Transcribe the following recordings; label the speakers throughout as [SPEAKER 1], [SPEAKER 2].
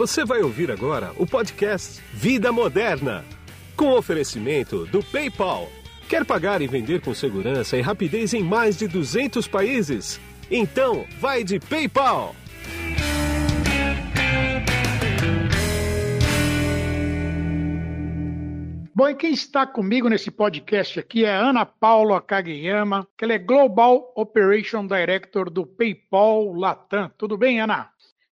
[SPEAKER 1] Você vai ouvir agora o podcast Vida Moderna, com oferecimento do PayPal. Quer pagar e vender com segurança e rapidez em mais de 200 países? Então, vai de PayPal.
[SPEAKER 2] Bom, e quem está comigo nesse podcast aqui é Ana Paula Kageyama, que ela é Global Operation Director do PayPal Latam. Tudo bem, Ana?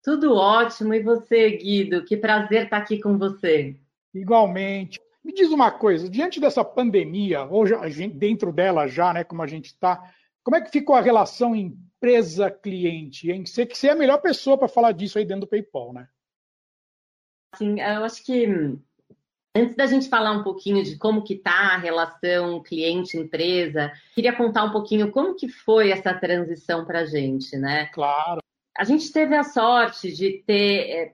[SPEAKER 3] Tudo ótimo. E você, Guido? Que prazer estar aqui com você.
[SPEAKER 2] Igualmente. Me diz uma coisa, diante dessa pandemia, ou já, dentro dela já, né, como a gente está, como é que ficou a relação empresa-cliente? Você que você é a melhor pessoa para falar disso aí dentro do PayPal, né?
[SPEAKER 3] Sim, eu acho que Antes da gente falar um pouquinho de como que está a relação cliente-empresa, queria contar um pouquinho como que foi essa transição para a gente, né?
[SPEAKER 2] Claro.
[SPEAKER 3] A gente teve a sorte de ter, é,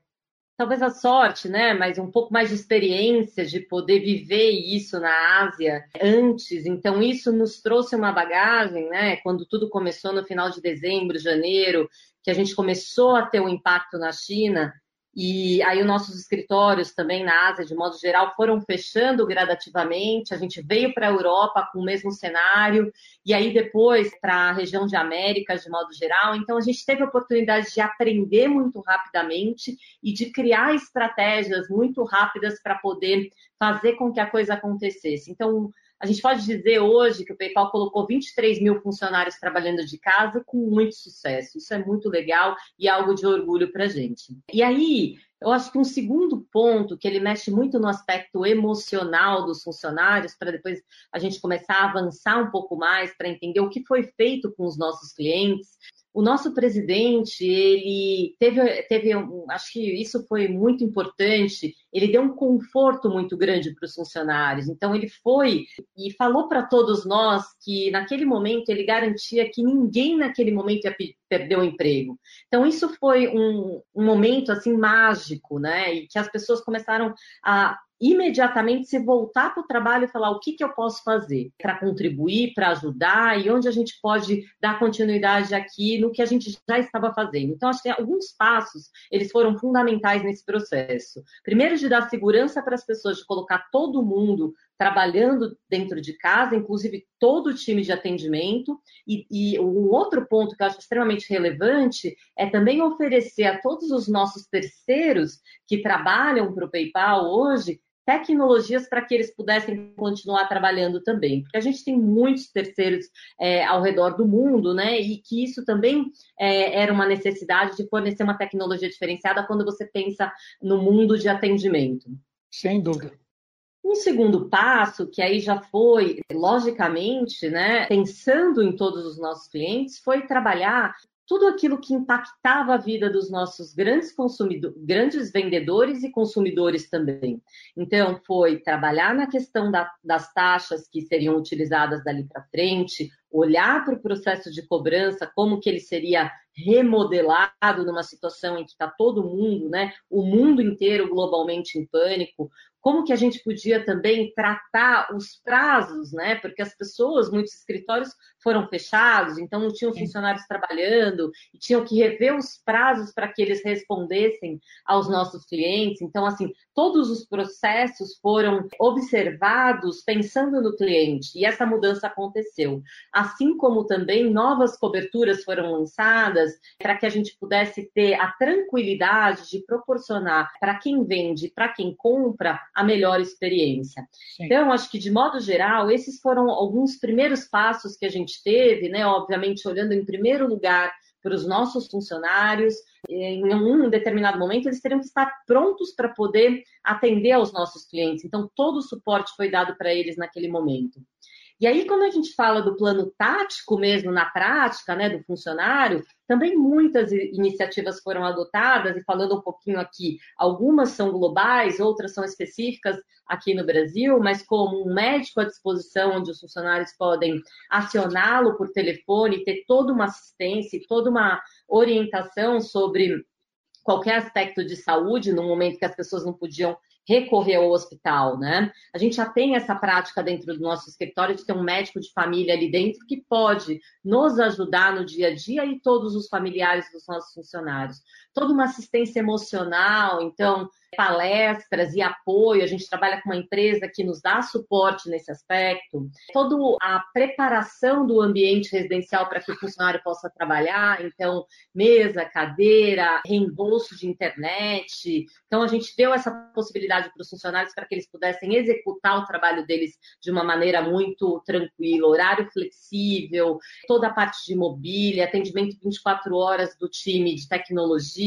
[SPEAKER 3] talvez a sorte, né, mas um pouco mais de experiência de poder viver isso na Ásia antes. Então isso nos trouxe uma bagagem, né? Quando tudo começou no final de dezembro, janeiro, que a gente começou a ter um impacto na China e aí os nossos escritórios também na Ásia, de modo geral, foram fechando gradativamente. A gente veio para a Europa com o mesmo cenário, e aí depois para a região de Américas, de modo geral. Então a gente teve a oportunidade de aprender muito rapidamente e de criar estratégias muito rápidas para poder fazer com que a coisa acontecesse. Então, a gente pode dizer hoje que o PayPal colocou 23 mil funcionários trabalhando de casa com muito sucesso. Isso é muito legal e é algo de orgulho para a gente. E aí, eu acho que um segundo ponto que ele mexe muito no aspecto emocional dos funcionários, para depois a gente começar a avançar um pouco mais para entender o que foi feito com os nossos clientes, o nosso presidente, ele teve, teve acho que isso foi muito importante, ele deu um conforto muito grande para os funcionários. Então, ele foi e falou para todos nós que, naquele momento, ele garantia que ninguém naquele momento ia perder o emprego. Então, isso foi um, um momento, assim, mágico, né? E que as pessoas começaram a imediatamente se voltar para o trabalho e falar o que, que eu posso fazer para contribuir, para ajudar e onde a gente pode dar continuidade aqui no que a gente já estava fazendo. Então, acho que alguns passos eles foram fundamentais nesse processo. Primeiro, de dar segurança para as pessoas, de colocar todo mundo trabalhando dentro de casa, inclusive todo o time de atendimento. E, e, um outro ponto que eu acho extremamente relevante é também oferecer a todos os nossos terceiros que trabalham para o PayPal hoje tecnologias para que eles pudessem continuar trabalhando também, porque a gente tem muitos terceiros é, ao redor do mundo, né? E que isso também é, era uma necessidade de fornecer uma tecnologia diferenciada quando você pensa no mundo de atendimento.
[SPEAKER 2] Sem dúvida.
[SPEAKER 3] Um segundo passo, que aí já foi, logicamente, né, pensando em todos os nossos clientes, foi trabalhar tudo aquilo que impactava a vida dos nossos grandes consumidores, grandes vendedores e consumidores também. Então, foi trabalhar na questão da, das taxas que seriam utilizadas dali para frente, olhar para o processo de cobrança, como que ele seria remodelado numa situação em que está todo mundo, né, o mundo inteiro globalmente em pânico, como que a gente podia também tratar os prazos, né? Porque as pessoas, muitos escritórios foram fechados, então não tinham funcionários trabalhando e tinham que rever os prazos para que eles respondessem aos nossos clientes. Então, assim, todos os processos foram observados pensando no cliente e essa mudança aconteceu. Assim como também novas coberturas foram lançadas para que a gente pudesse ter a tranquilidade de proporcionar para quem vende, para quem compra, a melhor experiência. Sim. Então, acho que de modo geral, esses foram alguns primeiros passos que a gente teve, né? Obviamente, olhando em primeiro lugar para os nossos funcionários, em um determinado momento eles teriam que estar prontos para poder atender aos nossos clientes. Então, todo o suporte foi dado para eles naquele momento. E aí, quando a gente fala do plano tático mesmo na prática, né, do funcionário, também muitas iniciativas foram adotadas, e falando um pouquinho aqui, algumas são globais, outras são específicas aqui no Brasil, mas como um médico à disposição, onde os funcionários podem acioná-lo por telefone, ter toda uma assistência, toda uma orientação sobre qualquer aspecto de saúde, no momento que as pessoas não podiam recorrer ao hospital, né? A gente já tem essa prática dentro do nosso escritório de ter um médico de família ali dentro que pode nos ajudar no dia a dia e todos os familiares dos nossos funcionários. Toda uma assistência emocional, então palestras e apoio. A gente trabalha com uma empresa que nos dá suporte nesse aspecto. Toda a preparação do ambiente residencial para que o funcionário possa trabalhar, então mesa, cadeira, reembolso de internet. Então a gente deu essa possibilidade para os funcionários para que eles pudessem executar o trabalho deles de uma maneira muito tranquila, horário flexível, toda a parte de mobília, atendimento 24 horas do time de tecnologia.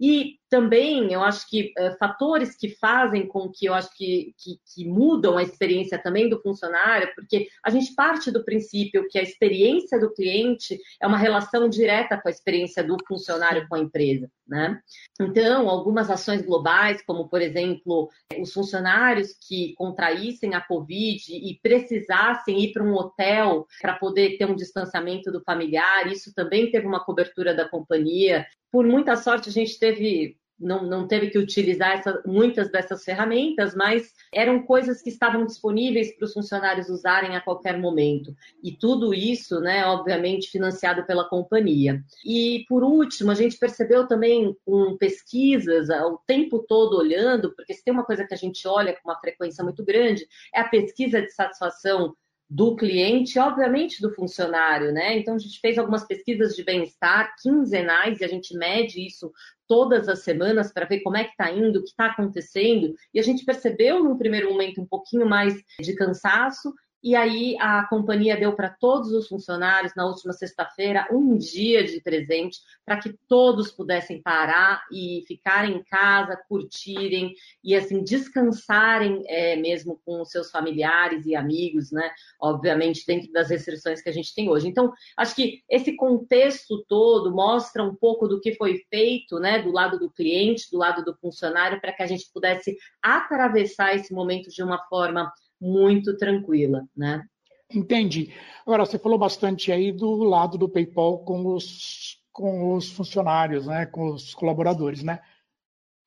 [SPEAKER 3] E também eu acho que uh, fatores que fazem com que eu acho que, que, que, mudam a experiência também do funcionário, porque a gente parte do princípio que a experiência do cliente é uma relação direta com a experiência do funcionário com a empresa, né? Então, algumas ações globais, como por exemplo, os funcionários que contraíssem a Covid e precisassem ir para um hotel para poder ter um distanciamento do familiar, isso também teve uma cobertura da companhia. Por muita sorte, a gente teve não, não teve que utilizar essa, muitas dessas ferramentas, mas eram coisas que estavam disponíveis para os funcionários usarem a qualquer momento. E tudo isso, né, obviamente, financiado pela companhia. E, por último, a gente percebeu também com pesquisas, o tempo todo olhando, porque se tem uma coisa que a gente olha com uma frequência muito grande, é a pesquisa de satisfação do cliente, obviamente do funcionário, né? Então a gente fez algumas pesquisas de bem-estar quinzenais e a gente mede isso todas as semanas para ver como é que está indo, o que está acontecendo. E a gente percebeu no primeiro momento um pouquinho mais de cansaço e aí a companhia deu para todos os funcionários na última sexta-feira um dia de presente para que todos pudessem parar e ficarem em casa, curtirem e assim descansarem é, mesmo com seus familiares e amigos, né? Obviamente dentro das restrições que a gente tem hoje. Então acho que esse contexto todo mostra um pouco do que foi feito, né? Do lado do cliente, do lado do funcionário, para que a gente pudesse atravessar esse momento de uma forma muito tranquila, né?
[SPEAKER 2] Entendi. Agora, você falou bastante aí do lado do PayPal com os, com os funcionários, né, com os colaboradores, né?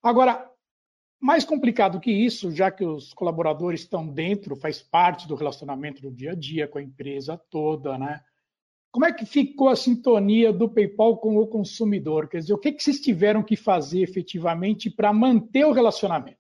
[SPEAKER 2] Agora, mais complicado que isso, já que os colaboradores estão dentro, faz parte do relacionamento do dia a dia com a empresa toda, né? Como é que ficou a sintonia do PayPal com o consumidor? Quer dizer, o que, que vocês tiveram que fazer efetivamente para manter o relacionamento?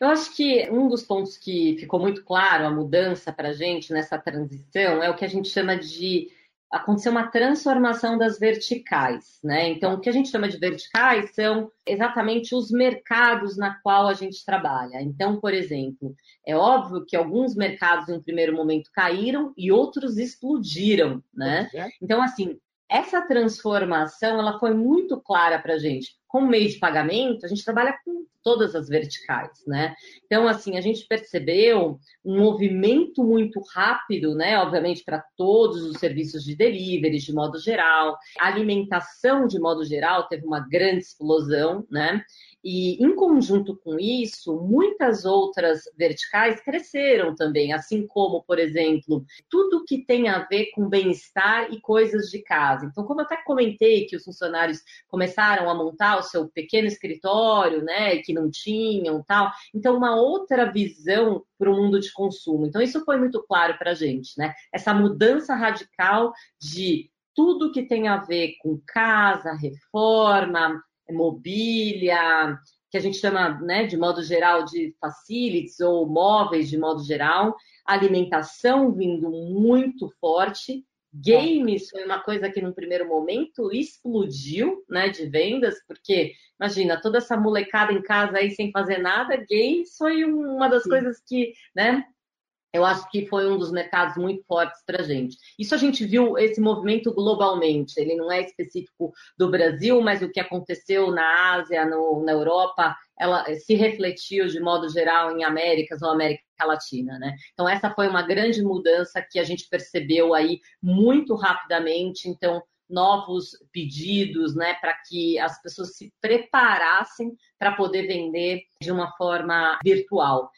[SPEAKER 3] Eu acho que um dos pontos que ficou muito claro, a mudança para a gente nessa transição, é o que a gente chama de acontecer uma transformação das verticais, né? Então, o que a gente chama de verticais são exatamente os mercados na qual a gente trabalha. Então, por exemplo, é óbvio que alguns mercados em um primeiro momento caíram e outros explodiram, né? É. Então, assim, essa transformação ela foi muito clara para a gente como meio de pagamento, a gente trabalha com todas as verticais, né? Então, assim, a gente percebeu um movimento muito rápido, né? Obviamente, para todos os serviços de delivery, de modo geral. A alimentação, de modo geral, teve uma grande explosão, né? E, em conjunto com isso, muitas outras verticais cresceram também, assim como, por exemplo, tudo que tem a ver com bem-estar e coisas de casa. Então, como eu até comentei que os funcionários começaram a montar o seu pequeno escritório, né, que não tinham tal, então uma outra visão para o mundo de consumo. Então, isso foi muito claro para a gente, né? Essa mudança radical de tudo que tem a ver com casa, reforma, mobília, que a gente chama, né, de modo geral, de facilities ou móveis de modo geral, alimentação vindo muito forte, games foi uma coisa que no primeiro momento explodiu, né, de vendas, porque imagina toda essa molecada em casa aí sem fazer nada, games foi uma das Sim. coisas que, né, eu acho que foi um dos mercados muito fortes para a gente. Isso a gente viu esse movimento globalmente, ele não é específico do Brasil, mas o que aconteceu na Ásia, no, na Europa, ela se refletiu de modo geral em Américas ou América Latina, né? Então essa foi uma grande mudança que a gente percebeu aí muito rapidamente. Então novos pedidos, né, para que as pessoas se preparassem para poder vender de uma forma virtual.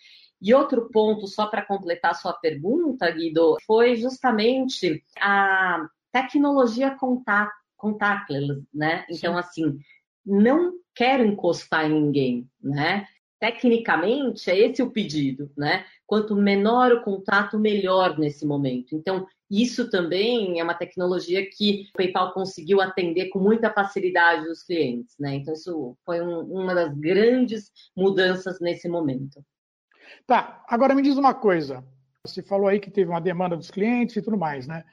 [SPEAKER 3] E outro ponto, só para completar sua pergunta, Guido, foi justamente a tecnologia contact, contactless, né? Então, Sim. assim, não quero encostar em ninguém, né? tecnicamente, é esse o pedido, né? Quanto menor o contato, melhor nesse momento. Então, isso também é uma tecnologia que o PayPal conseguiu atender com muita facilidade os clientes, né? Então, isso foi um, uma das grandes mudanças nesse momento.
[SPEAKER 2] Tá, agora me diz uma coisa. Você falou aí que teve uma demanda dos clientes e tudo mais, né?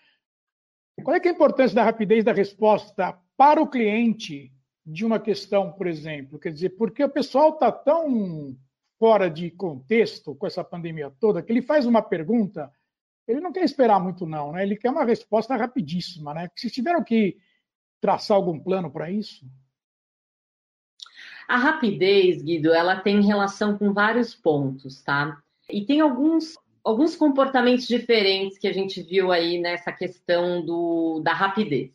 [SPEAKER 2] Qual é, é a importância da rapidez da resposta para o cliente de uma questão, por exemplo? Quer dizer, porque o pessoal está tão fora de contexto com essa pandemia toda que ele faz uma pergunta, ele não quer esperar muito não, né? Ele quer uma resposta rapidíssima, né? Vocês tiveram que traçar algum plano para isso?
[SPEAKER 3] A rapidez, Guido, ela tem relação com vários pontos, tá? E tem alguns alguns comportamentos diferentes que a gente viu aí nessa questão do, da rapidez.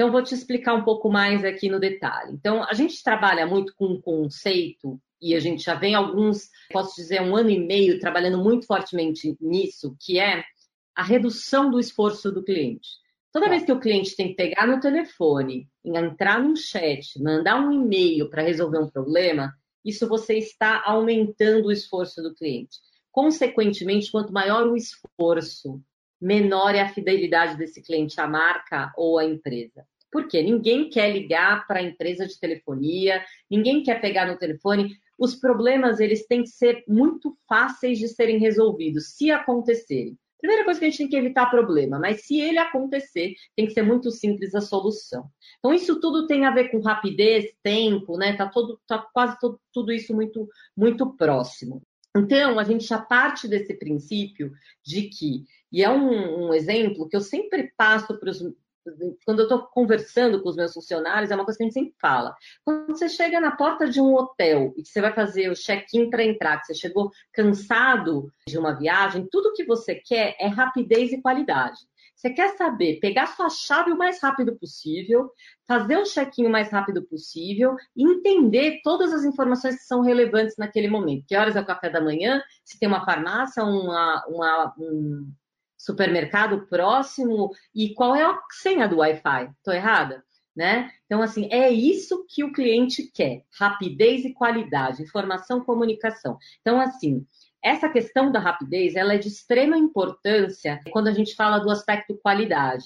[SPEAKER 3] Então, vou te explicar um pouco mais aqui no detalhe. Então, a gente trabalha muito com um conceito, e a gente já vem alguns, posso dizer, um ano e meio trabalhando muito fortemente nisso, que é a redução do esforço do cliente. Toda vez que o cliente tem que pegar no telefone, entrar num chat, mandar um e-mail para resolver um problema, isso você está aumentando o esforço do cliente. Consequentemente, quanto maior o esforço, menor é a fidelidade desse cliente à marca ou à empresa. Por quê? Ninguém quer ligar para a empresa de telefonia, ninguém quer pegar no telefone. Os problemas eles têm que ser muito fáceis de serem resolvidos, se acontecerem. Primeira coisa que a gente tem que evitar problema, mas se ele acontecer, tem que ser muito simples a solução. Então, isso tudo tem a ver com rapidez, tempo, né? Tá, todo, tá quase todo, tudo isso muito, muito próximo. Então, a gente já parte desse princípio de que, e é um, um exemplo que eu sempre passo para os. Quando eu estou conversando com os meus funcionários, é uma coisa que a gente sempre fala. Quando você chega na porta de um hotel e que você vai fazer o check-in para entrar, que você chegou cansado de uma viagem, tudo que você quer é rapidez e qualidade. Você quer saber, pegar sua chave o mais rápido possível, fazer o check-in o mais rápido possível e entender todas as informações que são relevantes naquele momento. Que horas é o café da manhã, se tem uma farmácia, uma, uma, um supermercado próximo e qual é a senha do Wi-Fi. Estou errada? Né? Então, assim, é isso que o cliente quer: rapidez e qualidade, informação, comunicação. Então, assim, essa questão da rapidez ela é de extrema importância quando a gente fala do aspecto qualidade.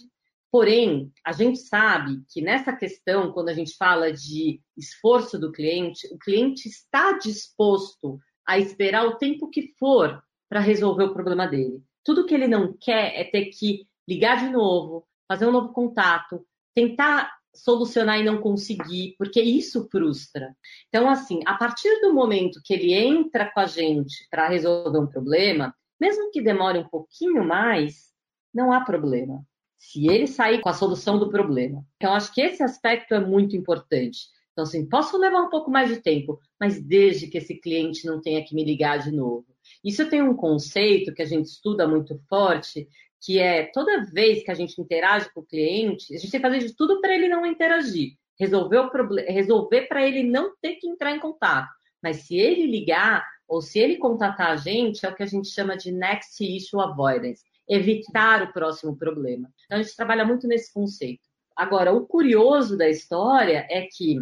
[SPEAKER 3] Porém, a gente sabe que nessa questão, quando a gente fala de esforço do cliente, o cliente está disposto a esperar o tempo que for para resolver o problema dele. Tudo que ele não quer é ter que ligar de novo, fazer um novo contato, tentar solucionar e não conseguir, porque isso frustra. Então, assim, a partir do momento que ele entra com a gente para resolver um problema, mesmo que demore um pouquinho mais, não há problema. Se ele sair com a solução do problema. Então, acho que esse aspecto é muito importante. Então, assim, posso levar um pouco mais de tempo, mas desde que esse cliente não tenha que me ligar de novo. Isso tem um conceito que a gente estuda muito forte, que é toda vez que a gente interage com o cliente, a gente tem que fazer de tudo para ele não interagir, resolver o problema, resolver para ele não ter que entrar em contato. Mas se ele ligar ou se ele contatar a gente, é o que a gente chama de next issue avoidance, evitar o próximo problema. Então a gente trabalha muito nesse conceito. Agora, o curioso da história é que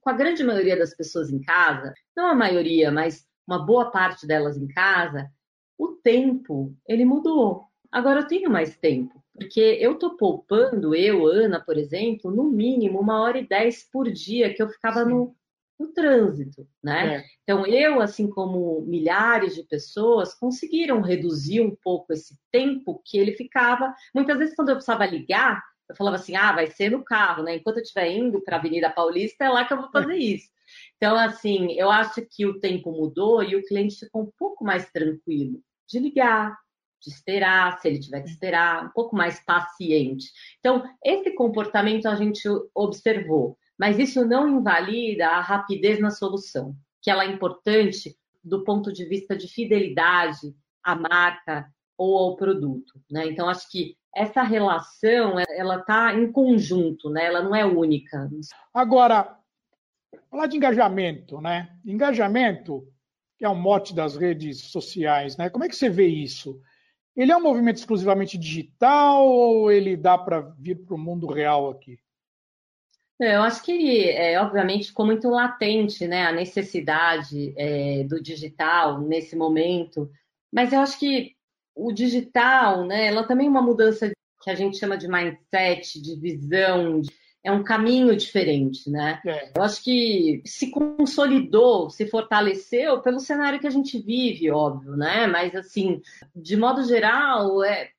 [SPEAKER 3] com a grande maioria das pessoas em casa, não a maioria, mas uma boa parte delas em casa, o tempo ele mudou. Agora eu tenho mais tempo, porque eu tô poupando, eu, Ana, por exemplo, no mínimo uma hora e dez por dia que eu ficava no, no trânsito, né? É. Então eu, assim como milhares de pessoas, conseguiram reduzir um pouco esse tempo que ele ficava. Muitas vezes quando eu precisava ligar, eu falava assim, ah, vai ser no carro, né? Enquanto eu estiver indo para a Avenida Paulista, é lá que eu vou fazer isso. Então, assim, eu acho que o tempo mudou e o cliente ficou um pouco mais tranquilo de ligar, de esperar, se ele tiver que esperar, um pouco mais paciente. Então, esse comportamento a gente observou, mas isso não invalida a rapidez na solução, que ela é importante do ponto de vista de fidelidade à marca ou ao produto, né? Então, acho que essa relação, ela está em conjunto, né? Ela não é única.
[SPEAKER 2] Agora, falar de engajamento, né? Engajamento, que é um mote das redes sociais, né? Como é que você vê isso? Ele é um movimento exclusivamente digital ou ele dá para vir para o mundo real aqui?
[SPEAKER 3] Eu acho que, é, obviamente, ficou muito latente né, a necessidade é, do digital nesse momento, mas eu acho que o digital, né, ela também é uma mudança que a gente chama de mindset, de visão, de, é um caminho diferente, né? É. Eu acho que se consolidou, se fortaleceu pelo cenário que a gente vive, óbvio, né? Mas assim, de modo geral, é,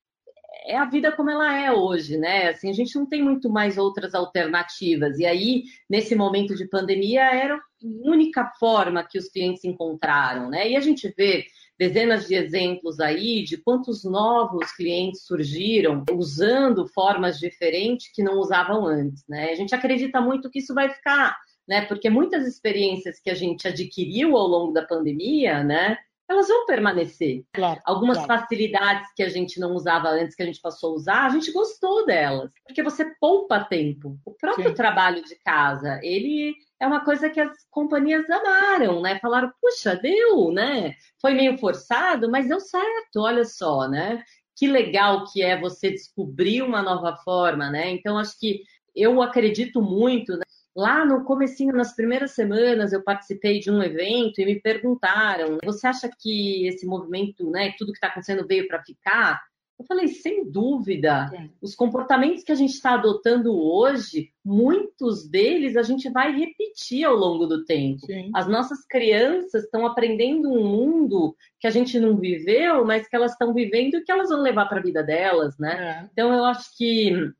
[SPEAKER 3] é a vida como ela é hoje, né? Assim, a gente não tem muito mais outras alternativas. E aí, nesse momento de pandemia, era a única forma que os clientes encontraram, né? E a gente vê dezenas de exemplos aí de quantos novos clientes surgiram usando formas diferentes que não usavam antes, né? A gente acredita muito que isso vai ficar, né? Porque muitas experiências que a gente adquiriu ao longo da pandemia, né? Elas vão permanecer. Claro, Algumas claro. facilidades que a gente não usava antes, que a gente passou a usar, a gente gostou delas, porque você poupa tempo. O próprio Sim. trabalho de casa, ele é uma coisa que as companhias amaram, né? Falaram, puxa, deu, né? Foi meio forçado, mas deu certo, olha só, né? Que legal que é você descobrir uma nova forma, né? Então, acho que eu acredito muito, né? Lá no comecinho, nas primeiras semanas, eu participei de um evento e me perguntaram: você acha que esse movimento, né, tudo que está acontecendo veio para ficar? Eu falei, sem dúvida. É. Os comportamentos que a gente está adotando hoje, muitos deles a gente vai repetir ao longo do tempo. Sim. As nossas crianças estão aprendendo um mundo que a gente não viveu, mas que elas estão vivendo e que elas vão levar para a vida delas, né? É. Então eu acho que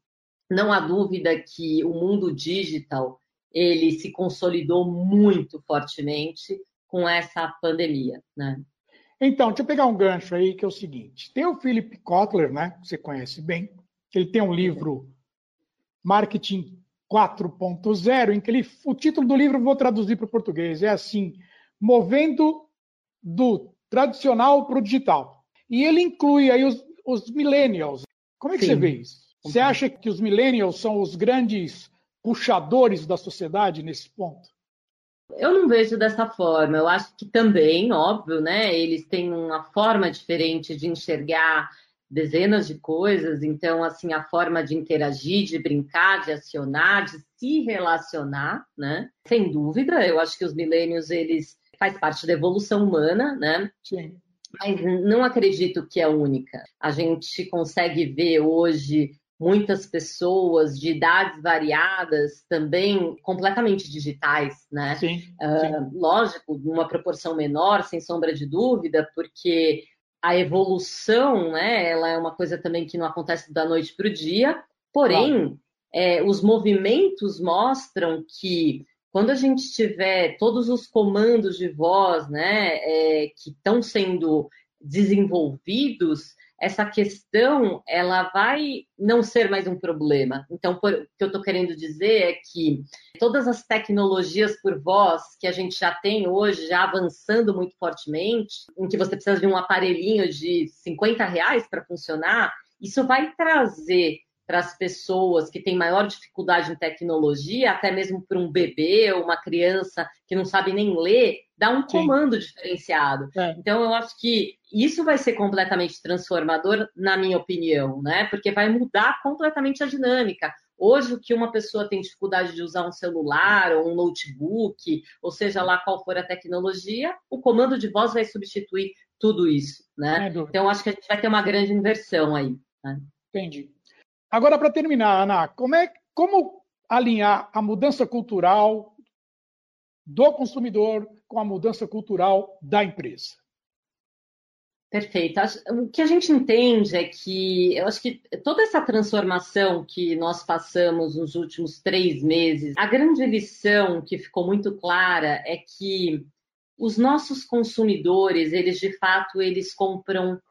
[SPEAKER 3] não há dúvida que o mundo digital ele se consolidou muito fortemente com essa pandemia, né?
[SPEAKER 2] Então, deixa eu pegar um gancho aí, que é o seguinte. Tem o Philip Kotler, né, que você conhece bem, que ele tem um livro Marketing 4.0, em que ele, o título do livro vou traduzir para o português, é assim, Movendo do tradicional para o digital. E ele inclui aí os, os millennials. Como é que Sim. você vê isso? Você acha que os millennials são os grandes puxadores da sociedade nesse ponto?
[SPEAKER 3] Eu não vejo dessa forma. Eu acho que também, óbvio, né? Eles têm uma forma diferente de enxergar dezenas de coisas. Então, assim, a forma de interagir, de brincar, de acionar, de se relacionar, né? Sem dúvida, eu acho que os milênios eles faz parte da evolução humana, né? Sim. Mas não acredito que é única. A gente consegue ver hoje muitas pessoas de idades variadas também completamente digitais, né? Sim, uh, sim. Lógico, numa proporção menor, sem sombra de dúvida, porque a evolução, né? Ela é uma coisa também que não acontece da noite para o dia. Porém, claro. é, os movimentos mostram que quando a gente tiver todos os comandos de voz, né, é, que estão sendo desenvolvidos, essa questão ela vai não ser mais um problema. Então, por, o que eu estou querendo dizer é que todas as tecnologias por voz que a gente já tem hoje, já avançando muito fortemente, em que você precisa de um aparelhinho de 50 reais para funcionar, isso vai trazer para as pessoas que têm maior dificuldade em tecnologia, até mesmo para um bebê ou uma criança que não sabe nem ler, dá um Sim. comando diferenciado. É. Então, eu acho que isso vai ser completamente transformador, na minha opinião, né? Porque vai mudar completamente a dinâmica. Hoje, o que uma pessoa tem dificuldade de usar um celular ou um notebook, ou seja lá qual for a tecnologia, o comando de voz vai substituir tudo isso, né? É então, acho que a gente vai ter uma grande inversão aí. Né?
[SPEAKER 2] Entendi. Agora, para terminar, Ana, como, é, como alinhar a mudança cultural do consumidor com a mudança cultural da empresa?
[SPEAKER 3] Perfeito. O que a gente entende é que eu acho que toda essa transformação que nós passamos nos últimos três meses, a grande lição que ficou muito clara é que os nossos consumidores, eles de fato, eles compram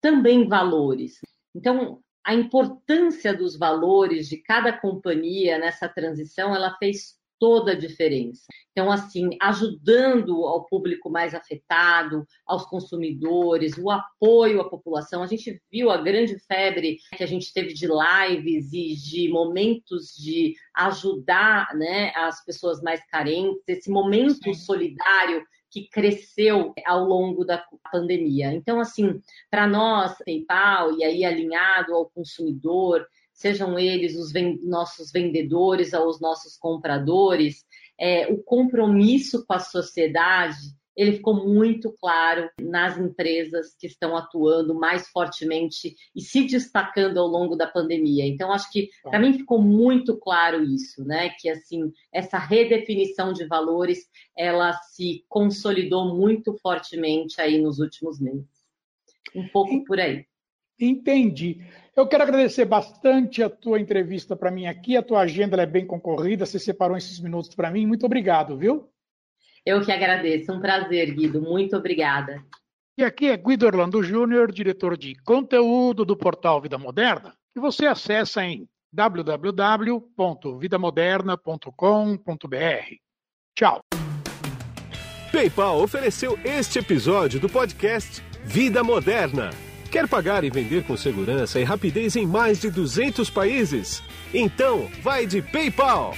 [SPEAKER 3] também valores. Então, a importância dos valores de cada companhia nessa transição, ela fez toda a diferença. Então, assim, ajudando ao público mais afetado, aos consumidores, o apoio à população. A gente viu a grande febre que a gente teve de lives e de momentos de ajudar né, as pessoas mais carentes, esse momento Sim. solidário que cresceu ao longo da pandemia. Então, assim, para nós, PayPal, e aí alinhado ao consumidor, sejam eles os ven nossos vendedores ou os nossos compradores, é, o compromisso com a sociedade ele ficou muito claro nas empresas que estão atuando mais fortemente e se destacando ao longo da pandemia. Então, acho que para mim ficou muito claro isso, né? Que assim, essa redefinição de valores ela se consolidou muito fortemente aí nos últimos meses. Um pouco por aí.
[SPEAKER 2] Entendi. Eu quero agradecer bastante a tua entrevista para mim aqui. A tua agenda é bem concorrida, você separou esses minutos para mim. Muito obrigado, viu?
[SPEAKER 3] Eu que agradeço. Um prazer, Guido. Muito obrigada.
[SPEAKER 2] E aqui é Guido Orlando Júnior, diretor de conteúdo do portal Vida Moderna, que você acessa em www.vidamoderna.com.br. Tchau.
[SPEAKER 1] PayPal ofereceu este episódio do podcast Vida Moderna. Quer pagar e vender com segurança e rapidez em mais de 200 países? Então, vai de PayPal!